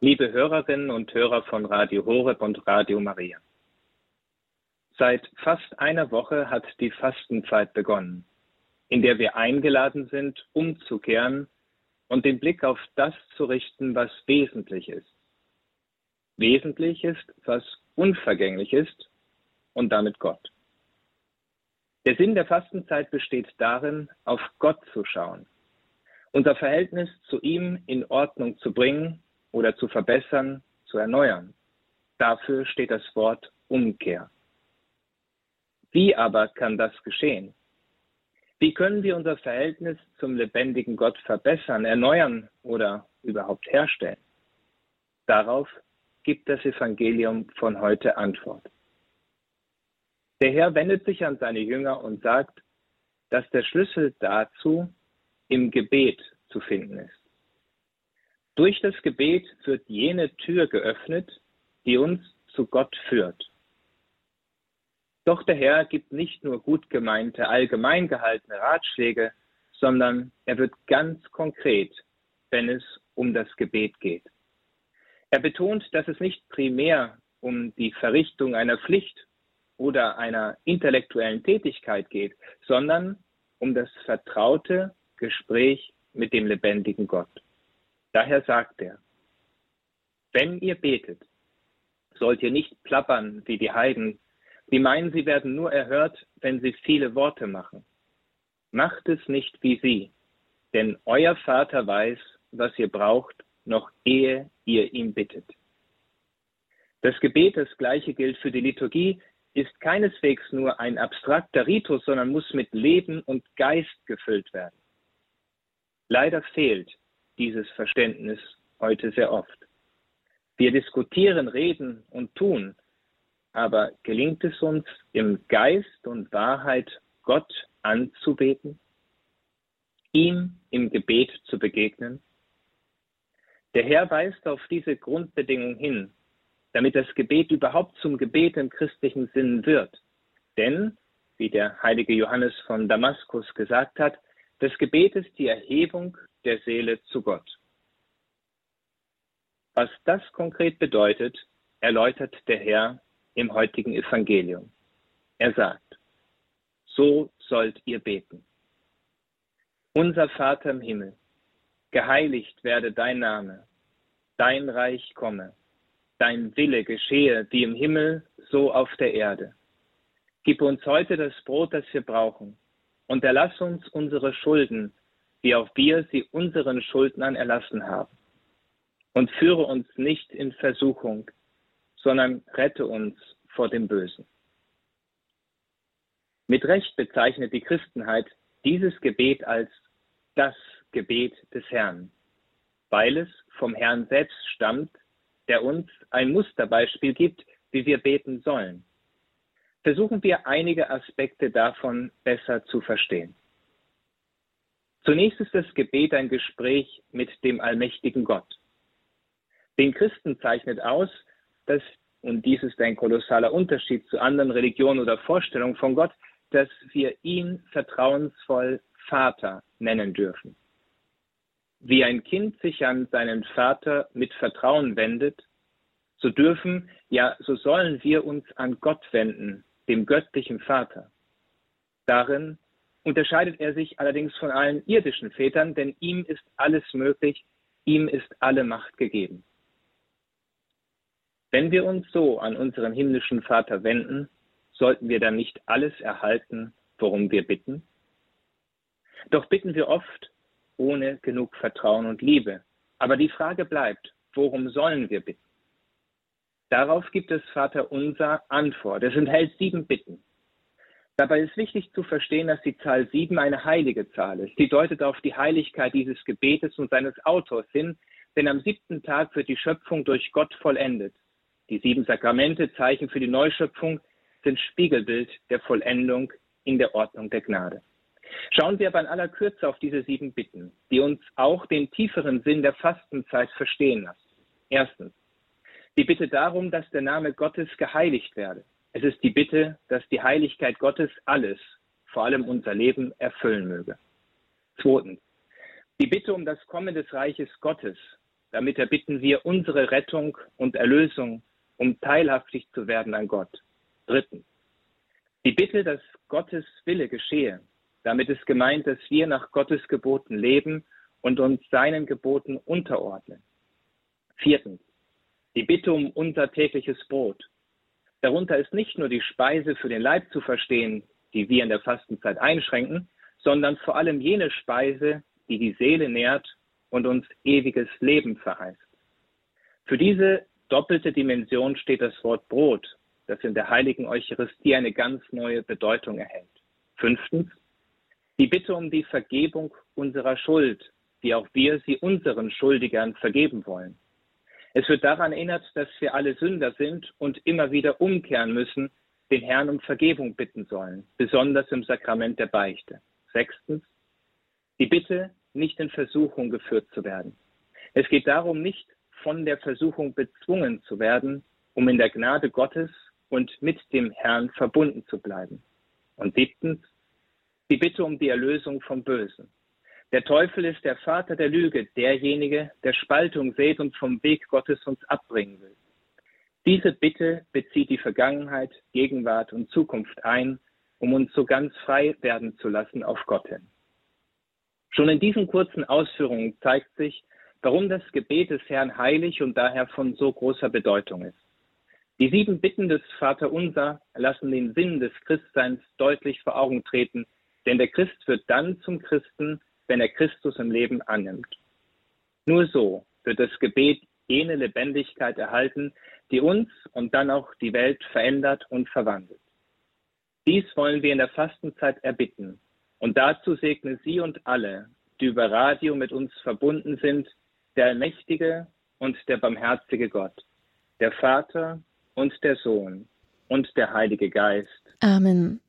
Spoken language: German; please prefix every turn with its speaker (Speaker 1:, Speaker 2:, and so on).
Speaker 1: Liebe Hörerinnen und Hörer von Radio Horeb und Radio Maria. Seit fast einer Woche hat die Fastenzeit begonnen, in der wir eingeladen sind, umzukehren und den Blick auf das zu richten, was wesentlich ist. Wesentlich ist, was unvergänglich ist und damit Gott. Der Sinn der Fastenzeit besteht darin, auf Gott zu schauen, unser Verhältnis zu ihm in Ordnung zu bringen oder zu verbessern, zu erneuern. Dafür steht das Wort Umkehr. Wie aber kann das geschehen? Wie können wir unser Verhältnis zum lebendigen Gott verbessern, erneuern oder überhaupt herstellen? Darauf gibt das Evangelium von heute Antwort. Der Herr wendet sich an seine Jünger und sagt, dass der Schlüssel dazu im Gebet zu finden ist. Durch das Gebet wird jene Tür geöffnet, die uns zu Gott führt. Doch der Herr gibt nicht nur gut gemeinte, allgemein gehaltene Ratschläge, sondern er wird ganz konkret, wenn es um das Gebet geht. Er betont, dass es nicht primär um die Verrichtung einer Pflicht oder einer intellektuellen Tätigkeit geht, sondern um das vertraute Gespräch mit dem lebendigen Gott. Daher sagt er, wenn ihr betet, sollt ihr nicht plappern wie die Heiden, die meinen, sie werden nur erhört, wenn sie viele Worte machen. Macht es nicht wie sie, denn euer Vater weiß, was ihr braucht, noch ehe ihr ihn bittet. Das Gebet, das gleiche gilt für die Liturgie, ist keineswegs nur ein abstrakter Ritus, sondern muss mit Leben und Geist gefüllt werden. Leider fehlt dieses Verständnis heute sehr oft. Wir diskutieren, reden und tun, aber gelingt es uns im Geist und Wahrheit Gott anzubeten, ihm im Gebet zu begegnen? Der Herr weist auf diese Grundbedingung hin, damit das Gebet überhaupt zum Gebet im christlichen Sinn wird. Denn, wie der heilige Johannes von Damaskus gesagt hat, das Gebet ist die Erhebung der Seele zu Gott. Was das konkret bedeutet, erläutert der Herr im heutigen Evangelium. Er sagt, so sollt ihr beten. Unser Vater im Himmel, geheiligt werde dein Name, dein Reich komme, dein Wille geschehe wie im Himmel, so auf der Erde. Gib uns heute das Brot, das wir brauchen, und erlass uns unsere Schulden, wie auch wir sie unseren Schuldnern erlassen haben. Und führe uns nicht in Versuchung, sondern rette uns vor dem Bösen. Mit Recht bezeichnet die Christenheit dieses Gebet als das Gebet des Herrn, weil es vom Herrn selbst stammt, der uns ein Musterbeispiel gibt, wie wir beten sollen. Versuchen wir einige Aspekte davon besser zu verstehen. Zunächst ist das Gebet ein Gespräch mit dem allmächtigen Gott. Den Christen zeichnet aus, dass, und dies ist ein kolossaler Unterschied zu anderen Religionen oder Vorstellungen von Gott, dass wir ihn vertrauensvoll Vater nennen dürfen. Wie ein Kind sich an seinen Vater mit Vertrauen wendet, so dürfen, ja, so sollen wir uns an Gott wenden, dem göttlichen Vater. Darin unterscheidet er sich allerdings von allen irdischen Vätern, denn ihm ist alles möglich, ihm ist alle Macht gegeben. Wenn wir uns so an unseren himmlischen Vater wenden, sollten wir dann nicht alles erhalten, worum wir bitten? Doch bitten wir oft ohne genug Vertrauen und Liebe. Aber die Frage bleibt, worum sollen wir bitten? Darauf gibt es Vater unser Antwort. Es enthält sieben Bitten. Dabei ist wichtig zu verstehen, dass die Zahl sieben eine heilige Zahl ist. Sie deutet auf die Heiligkeit dieses Gebetes und seines Autors hin, denn am siebten Tag wird die Schöpfung durch Gott vollendet. Die sieben Sakramente, Zeichen für die Neuschöpfung, sind Spiegelbild der Vollendung in der Ordnung der Gnade. Schauen wir aber in aller Kürze auf diese sieben Bitten, die uns auch den tieferen Sinn der Fastenzeit verstehen lassen. Erstens, die Bitte darum, dass der Name Gottes geheiligt werde. Es ist die Bitte, dass die Heiligkeit Gottes alles, vor allem unser Leben, erfüllen möge. Zweitens, die Bitte um das Kommen des Reiches Gottes, damit erbitten wir unsere Rettung und Erlösung, um teilhaftig zu werden an Gott. Drittens. Die Bitte, dass Gottes Wille geschehe. Damit ist gemeint, dass wir nach Gottes Geboten leben und uns seinen Geboten unterordnen. Viertens. Die Bitte um unser tägliches Brot. Darunter ist nicht nur die Speise für den Leib zu verstehen, die wir in der Fastenzeit einschränken, sondern vor allem jene Speise, die die Seele nährt und uns ewiges Leben verheißt. Für diese doppelte Dimension steht das Wort Brot, das in der heiligen Eucharistie eine ganz neue Bedeutung erhält. Fünftens, die Bitte um die Vergebung unserer Schuld, wie auch wir sie unseren Schuldigern vergeben wollen. Es wird daran erinnert, dass wir alle Sünder sind und immer wieder umkehren müssen, den Herrn um Vergebung bitten sollen, besonders im Sakrament der Beichte. Sechstens, die Bitte, nicht in Versuchung geführt zu werden. Es geht darum, nicht von der Versuchung bezwungen zu werden, um in der Gnade Gottes und mit dem Herrn verbunden zu bleiben. Und siebtens, die Bitte um die Erlösung vom Bösen. Der Teufel ist der Vater der Lüge, derjenige, der Spaltung sät und vom Weg Gottes uns abbringen will. Diese Bitte bezieht die Vergangenheit, Gegenwart und Zukunft ein, um uns so ganz frei werden zu lassen auf Gott hin. Schon in diesen kurzen Ausführungen zeigt sich, warum das Gebet des Herrn heilig und daher von so großer Bedeutung ist. Die sieben Bitten des Vaterunser lassen den Sinn des Christseins deutlich vor Augen treten, denn der Christ wird dann zum Christen, wenn er Christus im Leben annimmt. Nur so wird das Gebet jene Lebendigkeit erhalten, die uns und dann auch die Welt verändert und verwandelt. Dies wollen wir in der Fastenzeit erbitten. Und dazu segne Sie und alle, die über Radio mit uns verbunden sind, der allmächtige und der barmherzige Gott, der Vater und der Sohn und der Heilige Geist.
Speaker 2: Amen.